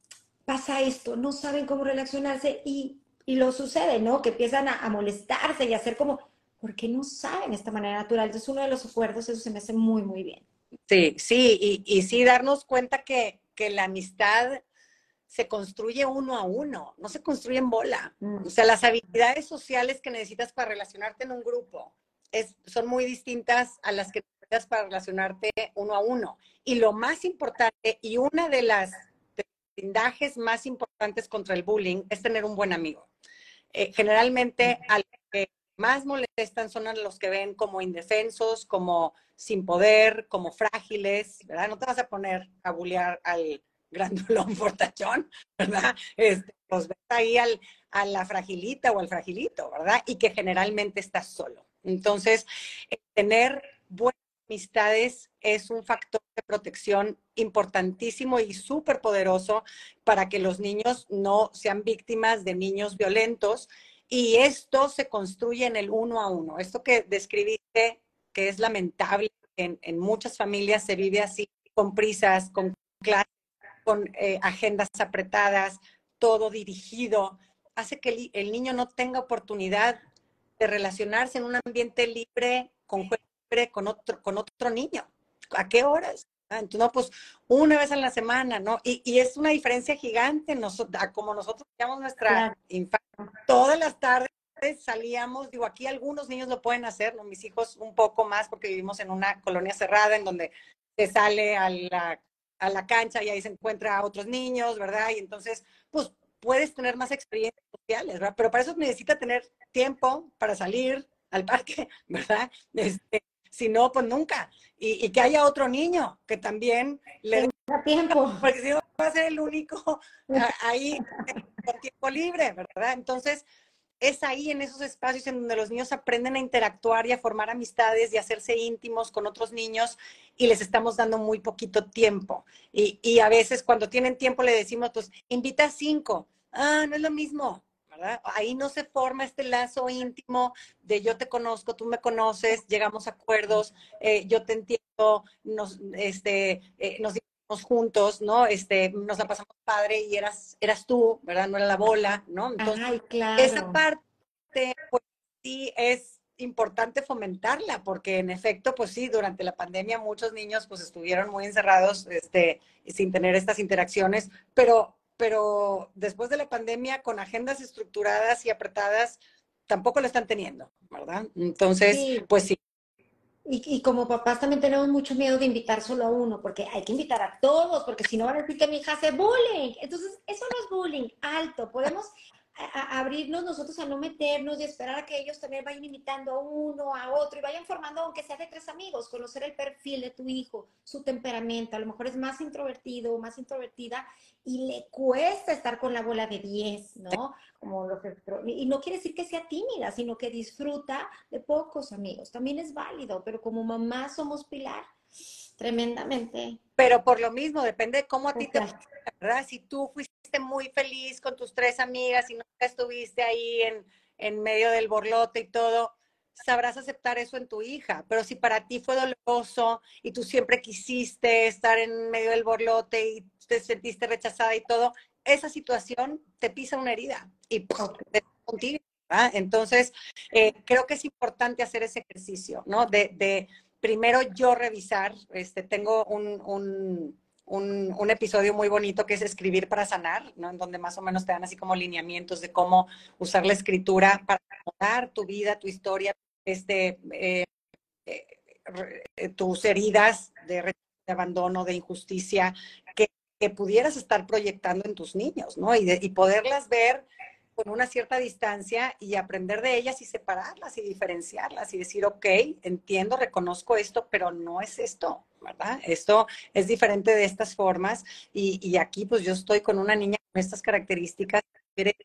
pasa esto, no saben cómo relacionarse y, lo sucede, ¿no? Que empiezan a molestarse y a hacer como, porque no saben esta manera natural. Entonces, uno de los acuerdos, eso se me hace muy, muy bien. Sí, sí, y, y sí darnos cuenta que, que, la amistad se construye uno a uno, no se construye en bola. Mm. O sea, las habilidades sociales que necesitas para relacionarte en un grupo es, son muy distintas a las que necesitas para relacionarte uno a uno. Y lo más importante, y una de las blindajes más importantes contra el bullying es tener un buen amigo. Eh, generalmente, al que más molestan son los que ven como indefensos, como sin poder, como frágiles, ¿verdad? No te vas a poner a bullear al grandulón fortachón, ¿verdad? Este, pues ves ahí al, a la fragilita o al fragilito, ¿verdad? Y que generalmente estás solo. Entonces, eh, tener buenas amistades es un factor de protección importantísimo y súper poderoso para que los niños no sean víctimas de niños violentos y esto se construye en el uno a uno. Esto que describiste, que es lamentable en, en muchas familias se vive así, con prisas, con clases, con eh, agendas apretadas, todo dirigido, hace que el, niño no tenga oportunidad de relacionarse en un ambiente libre, con con otro, con otro niño. ¿A qué horas? Ah, entonces, no, pues una vez a la semana, ¿no? Y, y es una diferencia gigante, nosotros, como nosotros teníamos nuestra infancia. Todas las tardes salíamos, digo, aquí algunos niños lo pueden hacer, ¿no? Mis hijos un poco más porque vivimos en una colonia cerrada en donde se sale a la, a la cancha y ahí se encuentra a otros niños, ¿verdad? Y entonces, pues puedes tener más experiencias sociales, ¿verdad? Pero para eso necesita tener tiempo para salir al parque, ¿verdad? Este, si no, pues nunca. Y, que haya otro niño que también le da tiempo. Porque si no, va a ser el único ahí con tiempo libre, ¿verdad? Entonces, es ahí en esos espacios en donde los niños aprenden a interactuar y a formar amistades y a hacerse íntimos con otros niños y les estamos dando muy poquito tiempo. Y, y a veces cuando tienen tiempo le decimos, pues invita a cinco. Ah, no es lo mismo. Ahí no se forma este lazo íntimo de yo te conozco, tú me conoces, llegamos a acuerdos, eh, yo te entiendo, nos, este, eh, nos juntos, ¿no? Este, nos la pasamos padre y eras, eras tú, ¿verdad? No era la bola, ¿no? Entonces, claro. esa parte, pues sí es importante fomentarla, porque en efecto, pues sí, durante la pandemia muchos niños pues estuvieron muy encerrados, este, sin tener estas interacciones, pero pero después de la pandemia, con agendas estructuradas y apretadas, tampoco lo están teniendo, ¿verdad? Entonces, pues sí. Y, y, como papás también tenemos mucho miedo de invitar solo a uno, porque hay que invitar a todos, porque si no van a decir que mi hija hace bullying. Entonces, eso no es bullying, alto. Podemos a, abrirnos nosotros a no meternos y esperar a que ellos también vayan invitando a uno, a otro y vayan formando, aunque sea de tres amigos, conocer el perfil de tu hijo, su temperamento, a lo mejor es más introvertido o más introvertida y le cuesta estar con la bola de 10, ¿no? Como lo que, y no quiere decir que sea tímida, sino que disfruta de pocos amigos. También es válido, pero como mamá somos pilar tremendamente. Pero por lo mismo, depende de cómo a ti te ¿verdad? Si tú fuiste muy feliz con tus tres amigas y nunca estuviste ahí en, en medio del borlote y todo, sabrás aceptar eso en tu hija. Pero si para ti fue doloroso y tú siempre quisiste estar en medio del borlote y te sentiste rechazada y todo, esa situación te pisa una herida y te contigo. Entonces, eh, creo que es importante hacer ese ejercicio, ¿no? De, de primero yo revisar, este, tengo un, un un, episodio muy bonito que es Escribir para Sanar, ¿no? En donde más o menos te dan así como lineamientos de cómo usar la escritura para mejorar tu vida, tu historia, este, eh, eh, tus heridas de, abandono, de injusticia, que, pudieras estar proyectando en tus niños, ¿no? Y, y poderlas ver con una cierta distancia y aprender de ellas y separarlas y diferenciarlas y decir, ok, entiendo, reconozco esto, pero no es esto, ¿verdad? Esto es diferente de estas formas y, y aquí pues yo estoy con una niña con estas características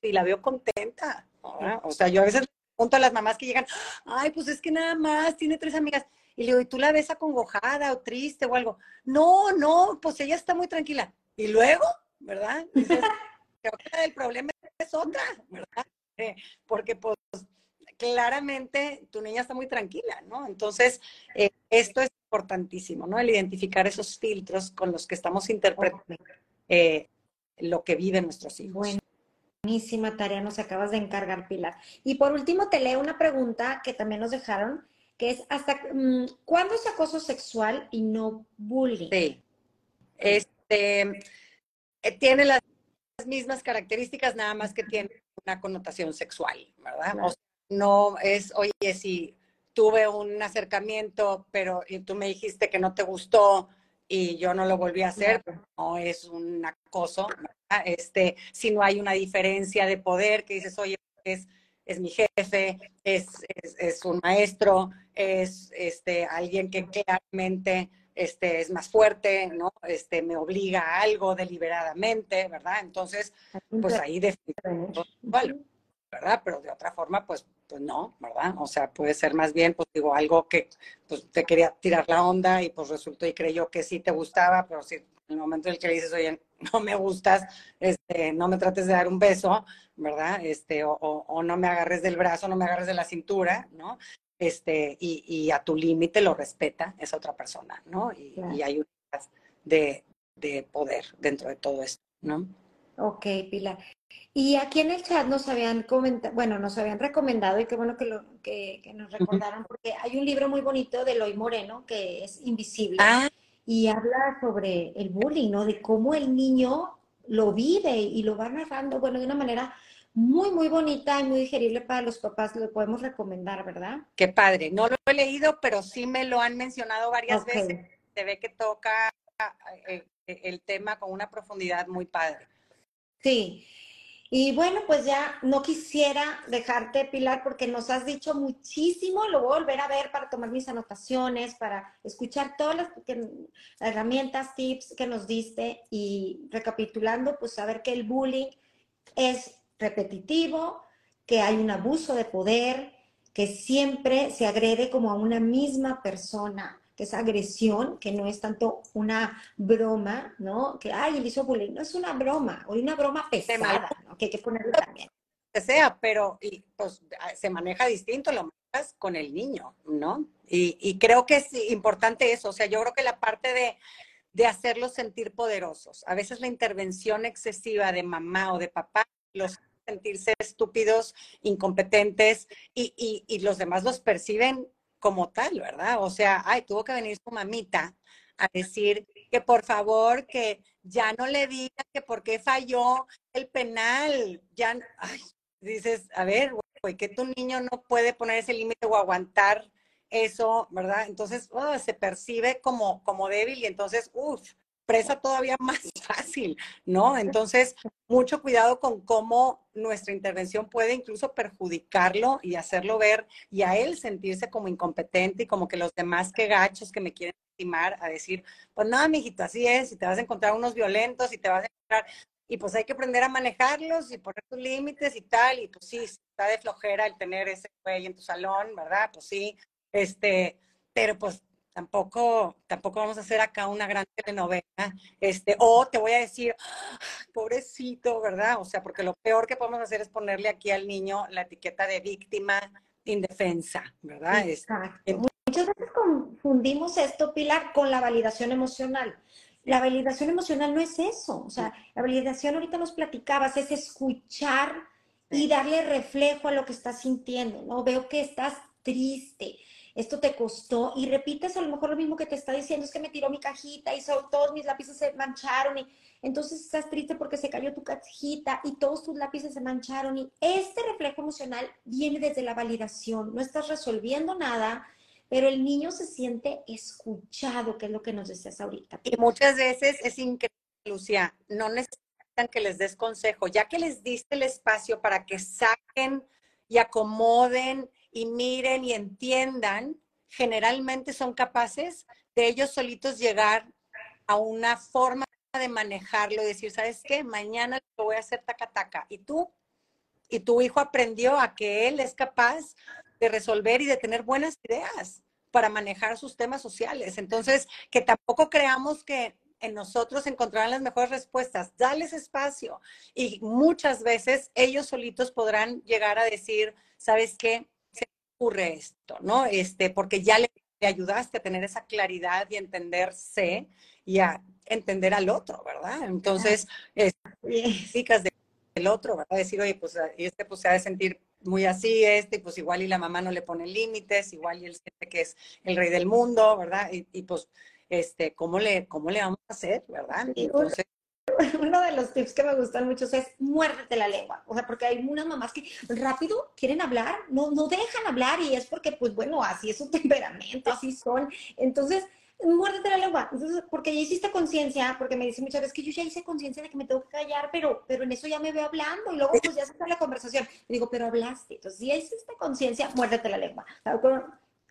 y la veo contenta, O sea, yo a veces pregunto a las mamás que llegan, ay, pues es que nada más tiene tres amigas. Y le digo, ¿y tú la ves acongojada o triste o algo? No, no, pues ella está muy tranquila. Y luego, ¿verdad? el problema es otra, ¿verdad? Eh, porque pues claramente tu niña está muy tranquila, ¿no? Entonces, eh, esto es importantísimo, ¿no? El identificar esos filtros con los que estamos interpretando eh, lo que viven nuestros hijos. Buenísima tarea, nos acabas de encargar, Pilar. Y por último, te leo una pregunta que también nos dejaron, que es, ¿hasta mm, cuándo es acoso sexual y no bullying? Sí. Este, tiene las mismas características, nada más que tiene una connotación sexual, ¿verdad? O sea, no es, oye, si tuve un acercamiento, pero y tú me dijiste que no te gustó y yo no lo volví a hacer, no es un acoso, ¿verdad? Este, si no hay una diferencia de poder, que dices, oye, es, es mi jefe, es, es, es un maestro, es este, alguien que claramente este, es más fuerte, ¿no? Este, me obliga a algo deliberadamente, ¿verdad? Entonces, pues ahí definitivamente, ¿verdad? Pero de otra forma, pues, pues no, ¿verdad? O sea, puede ser más bien, pues digo, algo que pues, te quería tirar la onda y pues resultó y creyó que sí te gustaba, pero si en el momento en el que le dices, oye, no me gustas, este, no me trates de dar un beso, ¿verdad? Este, o, o, o no me agarres del brazo, no me agarres de la cintura, ¿no? Este, y, a tu límite lo respeta esa otra persona, ¿no? Y, hay un de, de poder dentro de todo esto, ¿no? Ok, Pilar. Y aquí en el chat nos habían comentado, bueno, nos habían recomendado, y qué bueno que, lo, que, nos recordaron, porque hay un libro muy bonito de Eloy Moreno que es Invisible. Ah. Y habla sobre el bullying, ¿no? De cómo el niño lo vive y lo va narrando, bueno, de una manera muy, muy bonita y muy digerible para los papás. Lo podemos recomendar, ¿verdad? Qué padre. No lo he leído, pero sí me lo han mencionado varias veces. Se ve que toca eh, el tema con una profundidad muy padre. Sí. Y bueno, pues ya no quisiera dejarte, Pilar, porque nos has dicho muchísimo. Lo voy a volver a ver para tomar mis anotaciones, para escuchar todas las herramientas, tips que nos diste y recapitulando, pues saber que el bullying es repetitivo, que hay un abuso de poder, que siempre se agrede como a una misma persona esa agresión, que no es tanto una broma, ¿no? Que, ay, él hizo bullying, no es una broma, o una broma pesada, ¿no? Que hay que ponerlo también. Que sea, pero y, pues, se maneja distinto, lo manejas con el niño, ¿no? Y, y, creo que es importante eso, o sea, yo creo que la parte de, de hacerlos sentir poderosos, a veces la intervención excesiva de mamá o de papá los sentirse estúpidos, incompetentes y, y, y los demás los perciben como tal, ¿verdad? O sea, ay, tuvo que venir su mamita a decir que por favor, que ya no le diga que por qué falló el penal. Ya, ay, dices, a ver, güey, que tu niño no puede poner ese límite o aguantar eso, ¿verdad? Entonces, oh, se percibe como, como débil y entonces, uff, presa todavía más fácil, ¿no? Entonces, mucho cuidado con cómo nuestra intervención puede incluso perjudicarlo y hacerlo ver y a él sentirse como incompetente y como que los demás que gachos que me quieren estimar a decir, pues nada, mijito, así es, y te vas a encontrar unos violentos y te vas a encontrar, y pues hay que aprender a manejarlos y poner tus límites y tal, y pues sí, está de flojera el tener ese güey en tu salón, ¿verdad? Pues sí, este, pero pues tampoco, tampoco vamos a hacer acá una gran telenovela, este, o te voy a decir, pobrecito, ¿verdad? O sea, porque lo peor que podemos hacer es ponerle aquí al niño la etiqueta de víctima indefensa, ¿verdad? Exacto. Muchas veces confundimos esto, Pilar, con la validación emocional. La validación emocional no es eso, o sea, la validación ahorita nos platicabas, es escuchar y darle reflejo a lo que estás sintiendo, ¿no? Veo que estás triste, esto te costó y repites a lo mejor lo mismo que te está diciendo, es que me tiró mi cajita y todos mis lápices se mancharon y entonces estás triste porque se cayó tu cajita y todos tus lápices se mancharon y este reflejo emocional viene desde la validación, no estás resolviendo nada, pero el niño se siente escuchado, que es lo que nos decías ahorita. Y muchas veces es increíble, Lucia, no necesitan que les des consejo, ya que les diste el espacio para que saquen y acomoden y miren y entiendan, generalmente son capaces de ellos solitos llegar a una forma de manejarlo decir, ¿sabes qué? Mañana lo voy a hacer taca taca. Y tú, y tu hijo aprendió a que él es capaz de resolver y de tener buenas ideas para manejar sus temas sociales. Entonces, que tampoco creamos que en nosotros encontrarán las mejores respuestas. Dales espacio y muchas veces ellos solitos podrán llegar a decir, ¿sabes qué? Ocurre esto, ¿no? Este, porque ya le, ayudaste a tener esa claridad y entenderse y a entender al otro, ¿verdad? Entonces, es, chicas del otro, ¿verdad? Decir, oye, pues este pues se ha de sentir muy así, este, pues igual y la mamá no le pone límites, igual y él siente que es el rey del mundo, ¿verdad? Y, y pues, este, ¿cómo le, cómo le vamos a hacer, verdad? Entonces, uno de los tips que me gustan mucho es muérdete la lengua. O sea, porque hay unas mamás que rápido quieren hablar, no, no dejan hablar y es porque, pues bueno, así es su temperamento, así son. Entonces, muérdete la lengua. Entonces, porque ya hiciste conciencia, porque me dicen muchas veces que yo ya hice conciencia de que me tengo que callar, pero, pero en eso ya me veo hablando y luego pues ya se está la conversación. Y digo, pero hablaste. Entonces, ya hiciste conciencia, muérdete la lengua.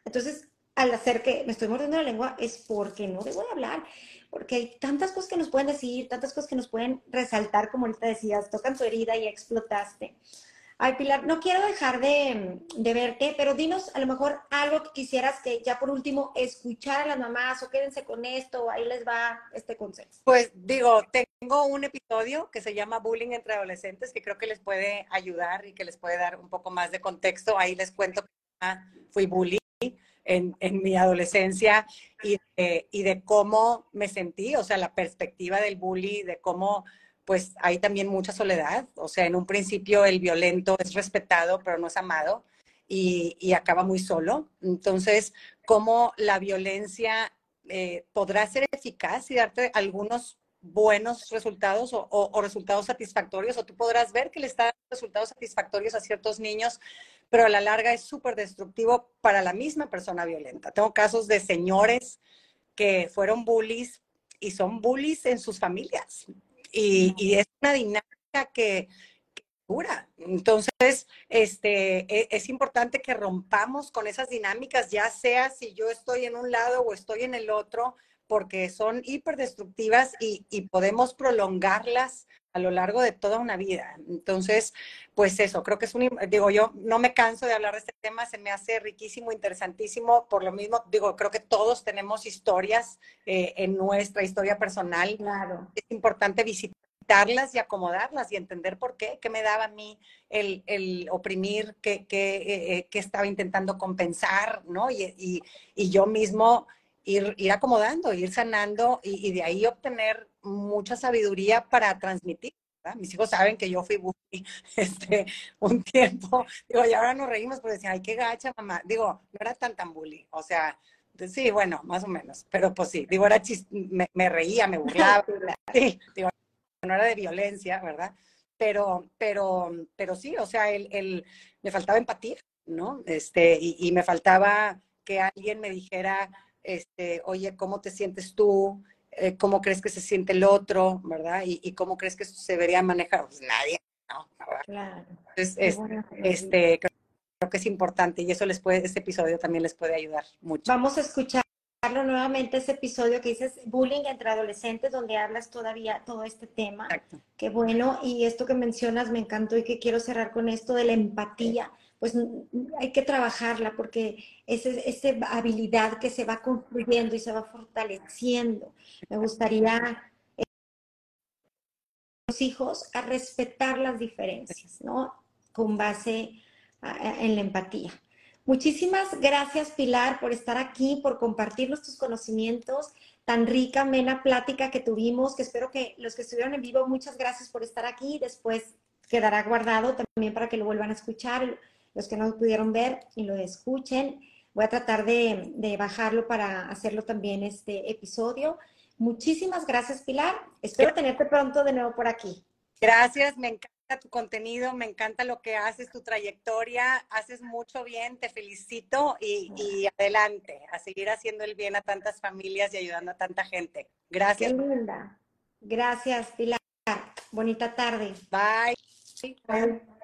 Entonces, al hacer que me estoy mordiendo la lengua es porque no debo de hablar porque hay tantas cosas que nos pueden decir, tantas cosas que nos pueden resaltar, como ahorita decías, tocan tu herida y explotaste. Ay, Pilar, no quiero dejar de, verte, pero dinos a lo mejor algo que quisieras que ya por último escuchar a las mamás o quédense con esto, ahí les va este consejo. Pues digo, tengo un episodio que se llama Bullying entre adolescentes que creo que les puede ayudar y que les puede dar un poco más de contexto. Ahí les cuento fui bully en, mi adolescencia y, y de cómo me sentí, o sea, la perspectiva del bully, de cómo pues hay también mucha soledad. O sea, en un principio el violento es respetado, pero no es amado y, y acaba muy solo. Entonces, ¿cómo la violencia eh, podrá ser eficaz y darte algunos buenos resultados o, o, resultados satisfactorios, o tú podrás ver que le está dando resultados satisfactorios a ciertos niños, pero a la larga es súper destructivo para la misma persona violenta. Tengo casos de señores que fueron bullies y son bullies en sus familias. Y, es una dinámica que, dura. Entonces, este, e, es, importante que rompamos con esas dinámicas, ya sea si yo estoy en un lado o estoy en el otro, porque son hiperdestructivas y, y podemos prolongarlas a lo largo de toda una vida. Entonces, pues eso, creo que es un, digo, yo no me canso de hablar de este tema, se me hace riquísimo, interesantísimo, por lo mismo, digo, creo que todos tenemos historias eh, en nuestra historia personal. Claro. Es importante visitarlas y acomodarlas y entender por qué, qué me daba a mí el, el oprimir, qué, qué, eh, qué, estaba intentando compensar, ¿no? Y, y, y yo mismo ir, ir acomodando, ir sanando y, y, de ahí obtener mucha sabiduría para transmitir. ¿verdad? Mis hijos saben que yo fui bully este, un tiempo. Digo, y ahora nos reímos porque decían, ay, qué gacha, mamá. Digo, no era tan tan bully. O sea, sí, bueno, más o menos. Pero pues sí, digo, era chist me, me, reía, me burlaba. sí, digo, no era de violencia, ¿verdad? Pero, pero, pero sí, o sea, el, el, me faltaba empatía, ¿no? Este, y, y me faltaba que alguien me dijera, este, oye, ¿cómo te sientes tú? Eh, ¿Cómo crees que se siente el otro? ¿Verdad? ¿Y, y cómo crees que se debería manejar? Pues nadie, ¿no? Claro. Entonces, es, este, creo que es importante y eso les puede, este episodio también les puede ayudar mucho. Vamos a escucharlo nuevamente, ese episodio que dices bullying entre adolescentes, donde hablas todavía todo este tema. Exacto. Qué bueno, y esto que mencionas me encantó y que quiero cerrar con esto de la empatía pues hay que trabajarla porque es esa habilidad que se va construyendo y se va fortaleciendo. Me gustaría eh, los hijos a respetar las diferencias, ¿no? Con base en la empatía. Muchísimas gracias, Pilar, por estar aquí, por compartir nuestros conocimientos, tan rica, amena plática que tuvimos, que espero que los que estuvieron en vivo, muchas gracias por estar aquí. Después quedará guardado también para que lo vuelvan a escuchar los que no pudieron ver y lo escuchen. Voy a tratar de, de bajarlo para hacerlo también este episodio. Muchísimas gracias, Pilar. Espero tenerte pronto de nuevo por aquí. Gracias, me encanta tu contenido, me encanta lo que haces, tu trayectoria, haces mucho bien, te felicito y, y adelante, a seguir haciendo el bien a tantas familias y ayudando a tanta gente. Gracias. Qué linda. Gracias, Pilar. Bonita tarde. Bye. Bye.